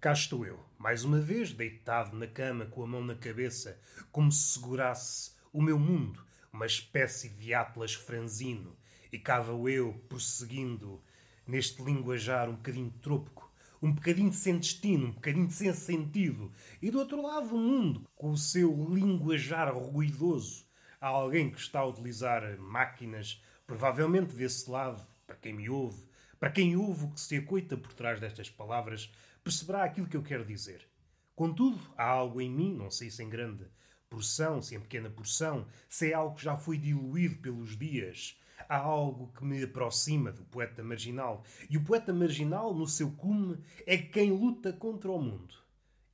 Cá estou eu, mais uma vez, deitado na cama com a mão na cabeça, como se segurasse o meu mundo, uma espécie de atlas franzino, e cá vou eu prosseguindo neste linguajar um bocadinho trópico, um bocadinho sem destino, um bocadinho sem sentido, e do outro lado o mundo, com o seu linguajar ruidoso, há alguém que está a utilizar máquinas, provavelmente desse lado, para quem me ouve, para quem ouve o que se acoita por trás destas palavras, perceberá aquilo que eu quero dizer. Contudo, há algo em mim, não sei se em grande porção, se em pequena porção, se é algo que já foi diluído pelos dias. Há algo que me aproxima do poeta marginal. E o poeta marginal, no seu cume, é quem luta contra o mundo.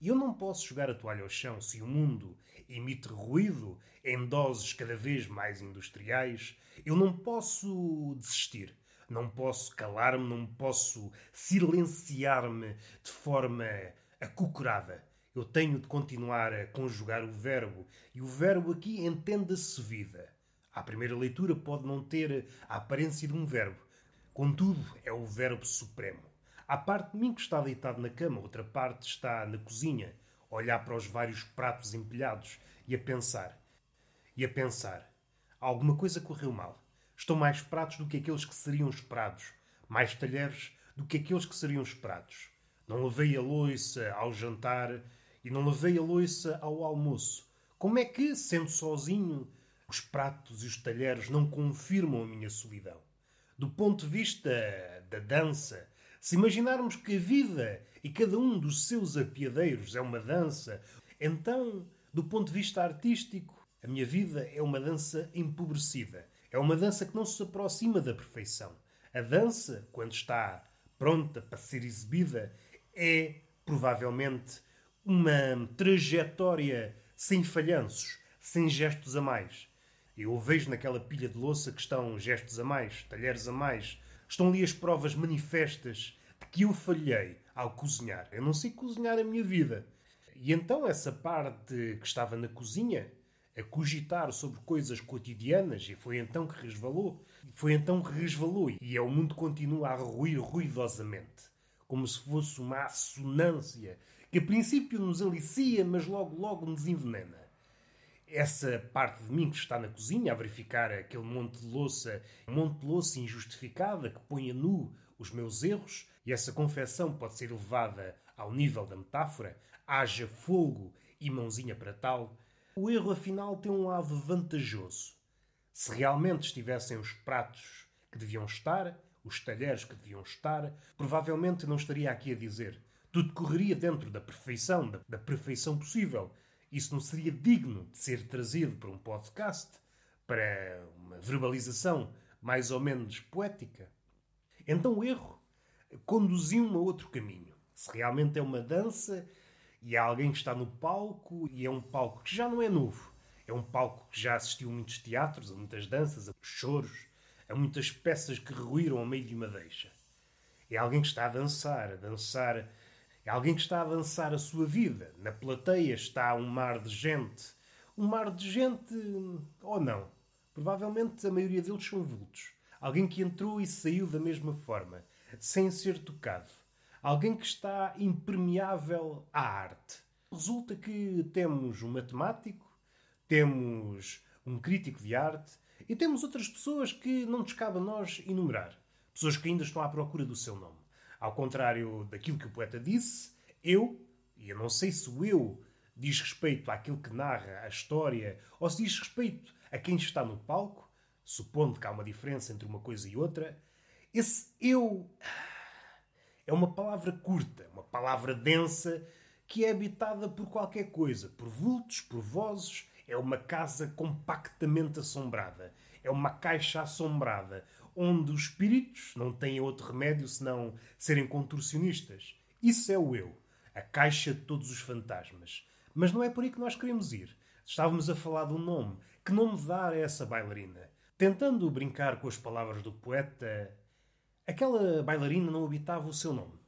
E eu não posso jogar a toalha ao chão se o mundo emite ruído em doses cada vez mais industriais. Eu não posso desistir. Não posso calar-me, não posso silenciar-me de forma acocorada. Eu tenho de continuar a conjugar o verbo, e o verbo aqui entenda-se vida. A primeira leitura pode não ter a aparência de um verbo, contudo, é o verbo supremo. Há parte de mim que está deitado na cama, outra parte está na cozinha, a olhar para os vários pratos empilhados e a pensar. E a pensar. Alguma coisa correu mal. Estão mais pratos do que aqueles que seriam esperados, mais talheres do que aqueles que seriam esperados. Não lavei a louça ao jantar e não lavei a louça ao almoço. Como é que, sendo sozinho, os pratos e os talheres não confirmam a minha solidão? Do ponto de vista da dança, se imaginarmos que a vida e cada um dos seus apiadeiros é uma dança, então, do ponto de vista artístico, a minha vida é uma dança empobrecida é uma dança que não se aproxima da perfeição. A dança, quando está pronta para ser exibida, é provavelmente uma trajetória sem falhanços, sem gestos a mais. Eu vejo naquela pilha de louça que estão gestos a mais, talheres a mais, estão ali as provas manifestas de que eu falhei ao cozinhar. Eu não sei cozinhar a minha vida. E então essa parte que estava na cozinha a cogitar sobre coisas cotidianas e foi então que resvalou. Foi então que resvalou e é o mundo continua a ruir ruidosamente, como se fosse uma assonância que a princípio nos alicia, mas logo logo nos envenena. Essa parte de mim que está na cozinha a verificar aquele monte de louça, monte de louça injustificada que põe a nu os meus erros, e essa confecção pode ser levada ao nível da metáfora, haja fogo e mãozinha para tal, o erro, afinal, tem um lado vantajoso. Se realmente estivessem os pratos que deviam estar, os talheres que deviam estar, provavelmente não estaria aqui a dizer. Tudo correria dentro da perfeição, da, da perfeição possível. Isso não seria digno de ser trazido para um podcast, para uma verbalização mais ou menos poética. Então o erro conduziu-me a outro caminho. Se realmente é uma dança, e há alguém que está no palco e é um palco que já não é novo. É um palco que já assistiu a muitos teatros, a muitas danças, a choros, a muitas peças que ruíram ao meio de uma deixa. É alguém que está a dançar, a dançar. É alguém que está a dançar a sua vida. Na plateia está um mar de gente. Um mar de gente. ou não. Provavelmente a maioria deles são vultos. Alguém que entrou e saiu da mesma forma, sem ser tocado alguém que está impermeável à arte. Resulta que temos um matemático, temos um crítico de arte e temos outras pessoas que não nos cabe a nós enumerar. Pessoas que ainda estão à procura do seu nome. Ao contrário daquilo que o poeta disse, eu, e eu não sei se o eu diz respeito àquilo que narra a história ou se diz respeito a quem está no palco, supondo que há uma diferença entre uma coisa e outra, esse eu é uma palavra curta, uma palavra densa que é habitada por qualquer coisa, por vultos, por vozes. É uma casa compactamente assombrada. É uma caixa assombrada, onde os espíritos não têm outro remédio senão serem contorcionistas. Isso é o eu, a caixa de todos os fantasmas. Mas não é por aí que nós queremos ir. Estávamos a falar um nome. Que nome dar a essa bailarina? Tentando brincar com as palavras do poeta, Aquela bailarina não habitava o seu nome.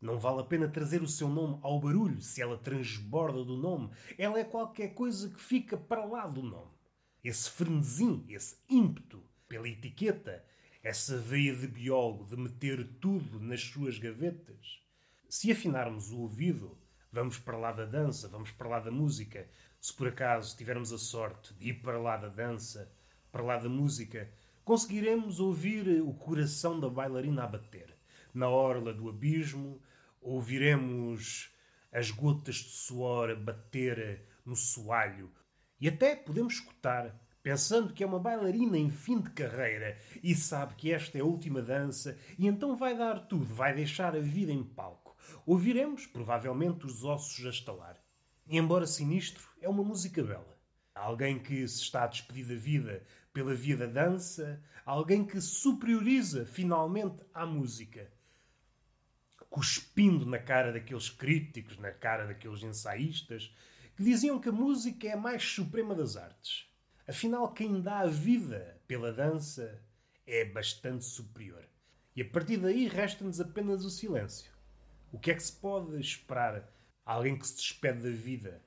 Não vale a pena trazer o seu nome ao barulho se ela transborda do nome. Ela é qualquer coisa que fica para lá do nome. Esse frenesim, esse ímpeto pela etiqueta, essa veia de biólogo de meter tudo nas suas gavetas. Se afinarmos o ouvido, vamos para lá da dança, vamos para lá da música. Se por acaso tivermos a sorte de ir para lá da dança, para lá da música, conseguiremos ouvir o coração da bailarina a bater. Na orla do abismo, ouviremos as gotas de suor a bater no soalho e até podemos escutar, pensando que é uma bailarina em fim de carreira e sabe que esta é a última dança e então vai dar tudo, vai deixar a vida em palco. Ouviremos, provavelmente, os ossos a estalar. E, embora sinistro, é uma música bela. Alguém que se está a despedir da vida pela via da dança, alguém que superioriza finalmente à música cuspindo na cara daqueles críticos, na cara daqueles ensaístas, que diziam que a música é a mais suprema das artes. Afinal, quem dá a vida pela dança é bastante superior. E a partir daí resta-nos apenas o silêncio. O que é que se pode esperar alguém que se despede da vida?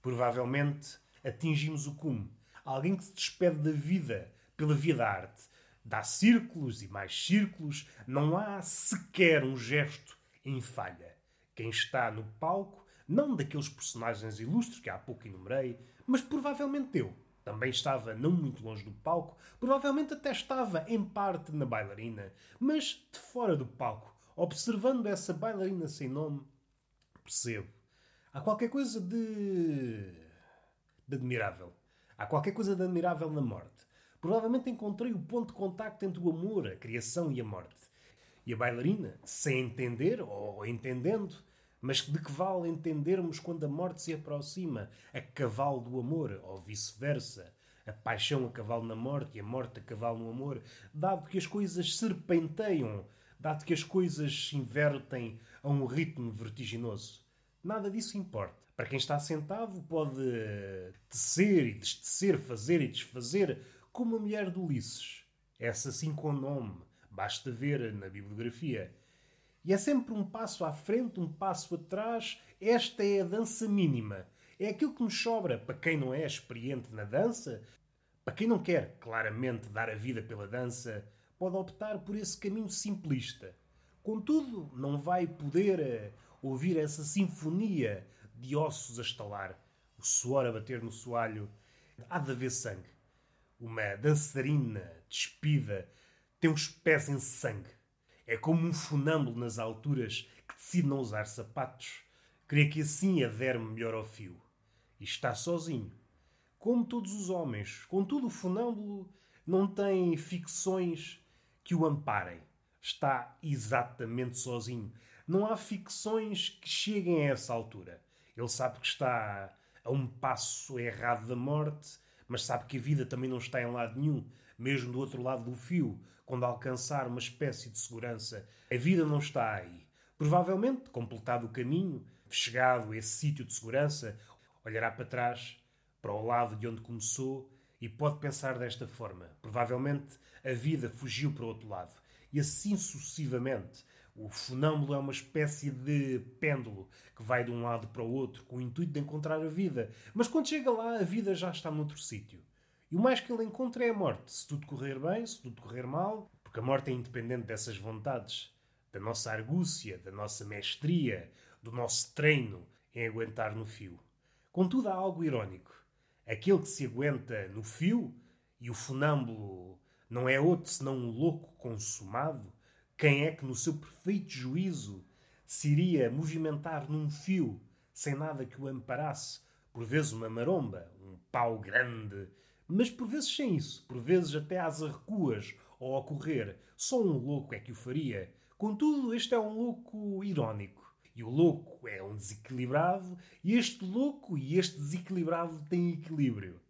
Provavelmente atingimos o cume. Alguém que se despede da vida pela via da arte Dá círculos e mais círculos, não há sequer um gesto em falha. Quem está no palco, não daqueles personagens ilustres que há pouco enumerei, mas provavelmente eu. Também estava não muito longe do palco, provavelmente até estava em parte na bailarina, mas de fora do palco, observando essa bailarina sem nome, percebo. Há qualquer coisa de. de admirável. Há qualquer coisa de admirável na morte. Provavelmente encontrei o ponto de contacto entre o amor, a criação e a morte. E a bailarina, sem entender ou entendendo, mas de que vale entendermos quando a morte se aproxima, a cavalo do amor, ou vice-versa, a paixão a cavalo na morte e a morte a cavalo no amor, dado que as coisas serpenteiam, dado que as coisas se invertem a um ritmo vertiginoso. Nada disso importa. Para quem está sentado, pode tecer e destecer, fazer e desfazer como a mulher de Ulisses. Essa sim com nome, basta ver na bibliografia. E é sempre um passo à frente, um passo atrás. Esta é a dança mínima. É aquilo que nos sobra para quem não é experiente na dança. Para quem não quer claramente dar a vida pela dança, pode optar por esse caminho simplista. Contudo, não vai poder eh, ouvir essa sinfonia de ossos a estalar, o suor a bater no soalho. Há de haver sangue uma dançarina despida, tem os pés em sangue. É como um funâmbulo nas alturas que decide não usar sapatos. Crê que assim adere melhor ao fio. E está sozinho. Como todos os homens. Contudo, o funâmbulo não tem ficções que o amparem. Está exatamente sozinho. Não há ficções que cheguem a essa altura. Ele sabe que está a um passo errado da morte mas sabe que a vida também não está em lado nenhum, mesmo do outro lado do fio, quando alcançar uma espécie de segurança. A vida não está aí. Provavelmente, completado o caminho, chegado a esse sítio de segurança, olhará para trás, para o lado de onde começou, e pode pensar desta forma: provavelmente a vida fugiu para o outro lado. E assim sucessivamente. O funâmbulo é uma espécie de pêndulo que vai de um lado para o outro com o intuito de encontrar a vida. Mas quando chega lá, a vida já está noutro sítio. E o mais que ele encontra é a morte. Se tudo correr bem, se tudo correr mal, porque a morte é independente dessas vontades, da nossa argúcia, da nossa mestria, do nosso treino em aguentar no fio. Contudo, há algo irónico. Aquele que se aguenta no fio e o funâmbulo não é outro senão um louco consumado, quem é que, no seu perfeito juízo, se iria movimentar num fio, sem nada que o amparasse? Por vezes uma maromba, um pau grande, mas por vezes sem isso, por vezes até às arrecuas ou a correr. Só um louco é que o faria. Contudo, este é um louco irónico. E o louco é um desequilibrado, e este louco e este desequilibrado têm equilíbrio.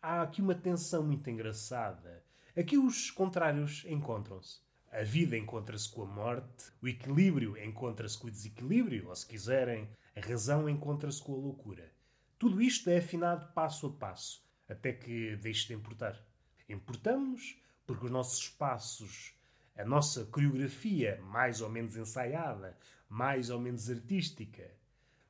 Há aqui uma tensão muito engraçada. Aqui os contrários encontram-se. A vida encontra-se com a morte, o equilíbrio encontra-se com o desequilíbrio, ou se quiserem, a razão encontra-se com a loucura. Tudo isto é afinado passo a passo, até que deixe de importar. Importamos porque os nossos passos, a nossa coreografia mais ou menos ensaiada, mais ou menos artística,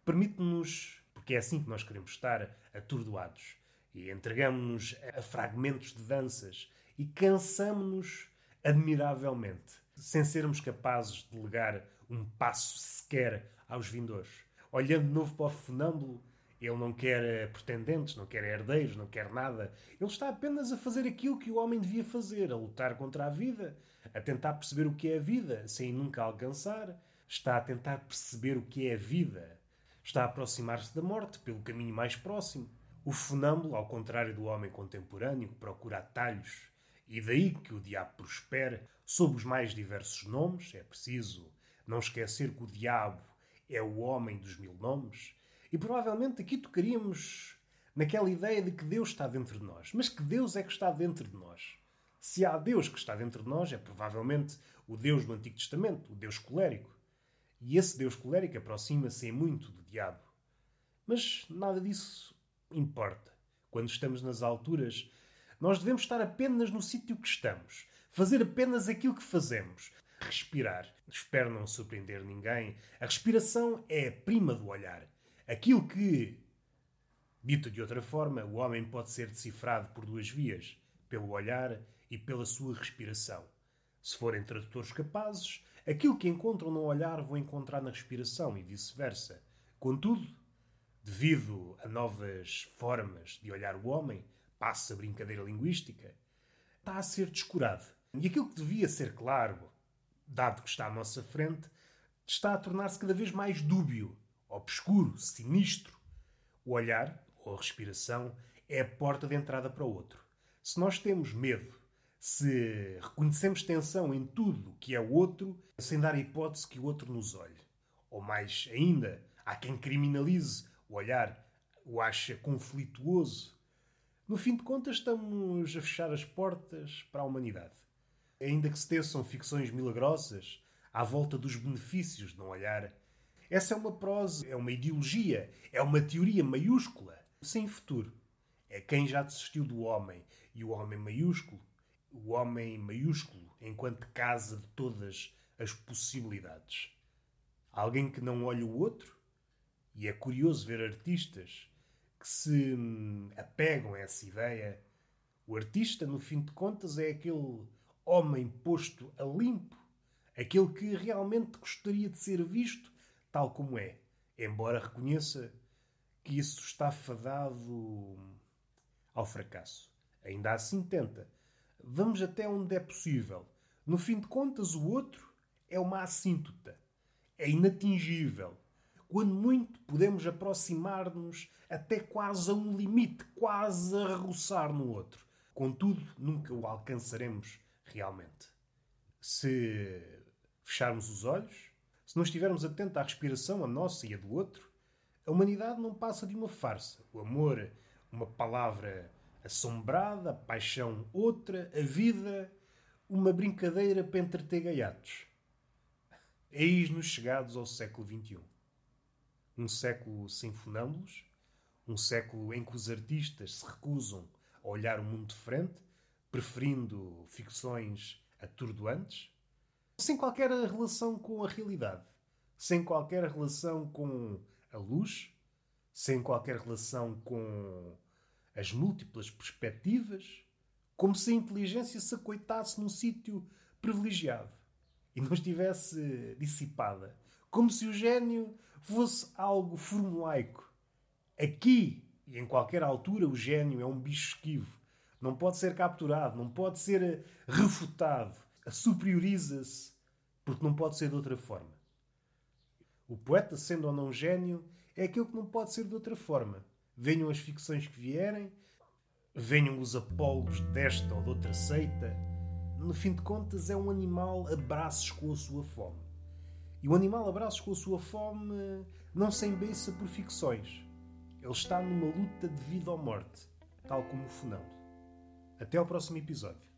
permite-nos, porque é assim que nós queremos estar, atordoados. E entregamos-nos a fragmentos de danças e cansamos-nos admiravelmente. sem sermos capazes de legar um passo sequer aos vindores. Olhando de novo para o funâmbulo, ele não quer pretendentes, não quer herdeiros, não quer nada. Ele está apenas a fazer aquilo que o homem devia fazer, a lutar contra a vida, a tentar perceber o que é a vida, sem nunca alcançar. Está a tentar perceber o que é a vida. Está a aproximar-se da morte pelo caminho mais próximo. O funâmbulo, ao contrário do homem contemporâneo, procura atalhos, e daí que o diabo prospera, sob os mais diversos nomes, é preciso não esquecer que o diabo é o homem dos mil nomes, e provavelmente aqui tocaríamos naquela ideia de que Deus está dentro de nós. Mas que Deus é que está dentro de nós? Se há Deus que está dentro de nós, é provavelmente o Deus do Antigo Testamento, o Deus colérico. E esse Deus colérico aproxima-se muito do diabo. Mas nada disso importa. Quando estamos nas alturas, nós devemos estar apenas no sítio que estamos, fazer apenas aquilo que fazemos, respirar. Espero não surpreender ninguém. A respiração é a prima do olhar. Aquilo que, dito de outra forma, o homem pode ser decifrado por duas vias, pelo olhar e pela sua respiração. Se forem tradutores capazes, aquilo que encontram no olhar vão encontrar na respiração e vice-versa. Contudo, devido a novas formas de olhar o homem, passa brincadeira linguística, está a ser descurado. E aquilo que devia ser claro, dado que está à nossa frente, está a tornar-se cada vez mais dúbio obscuro, sinistro. O olhar, ou a respiração, é a porta de entrada para o outro. Se nós temos medo, se reconhecemos tensão em tudo o que é o outro, sem dar a hipótese que o outro nos olhe. Ou mais ainda, há quem criminalize o olhar, o acha conflituoso. No fim de contas, estamos a fechar as portas para a humanidade. Ainda que se teçam ficções milagrosas à volta dos benefícios de não olhar, essa é uma prosa, é uma ideologia, é uma teoria maiúscula, sem futuro. É quem já desistiu do homem e o homem maiúsculo, o homem maiúsculo enquanto casa de todas as possibilidades. Alguém que não olha o outro, e é curioso ver artistas que se hum, apegam a essa ideia. O artista, no fim de contas, é aquele homem posto a limpo, aquele que realmente gostaria de ser visto tal como é, embora reconheça que isso está fadado ao fracasso. Ainda assim tenta. Vamos até onde é possível. No fim de contas, o outro é uma assíntota. É inatingível. Quando muito, podemos aproximar-nos até quase a um limite, quase a roçar no outro. Contudo, nunca o alcançaremos realmente. Se fecharmos os olhos, se não estivermos atentos à respiração, a nossa e a do outro, a humanidade não passa de uma farsa. O amor, uma palavra assombrada, a paixão outra, a vida, uma brincadeira para entreter gaiatos. Eis-nos chegados ao século XXI. Um século sem funâmbulos, um século em que os artistas se recusam a olhar o mundo de frente, preferindo ficções atordoantes, sem qualquer relação com a realidade, sem qualquer relação com a luz, sem qualquer relação com as múltiplas perspectivas, como se a inteligência se acoitasse num sítio privilegiado e não estivesse dissipada, como se o gênio fosse algo formulaico. Aqui e em qualquer altura, o gênio é um bicho esquivo. Não pode ser capturado, não pode ser refutado. Superioriza-se porque não pode ser de outra forma. O poeta, sendo ou não gênio, é aquilo que não pode ser de outra forma. Venham as ficções que vierem, venham os apólogos desta ou de outra seita, no fim de contas é um animal a braços com a sua fome. E o animal a braços com a sua fome não se embeiça por ficções. Ele está numa luta de vida ou morte, tal como o funão. Até ao próximo episódio.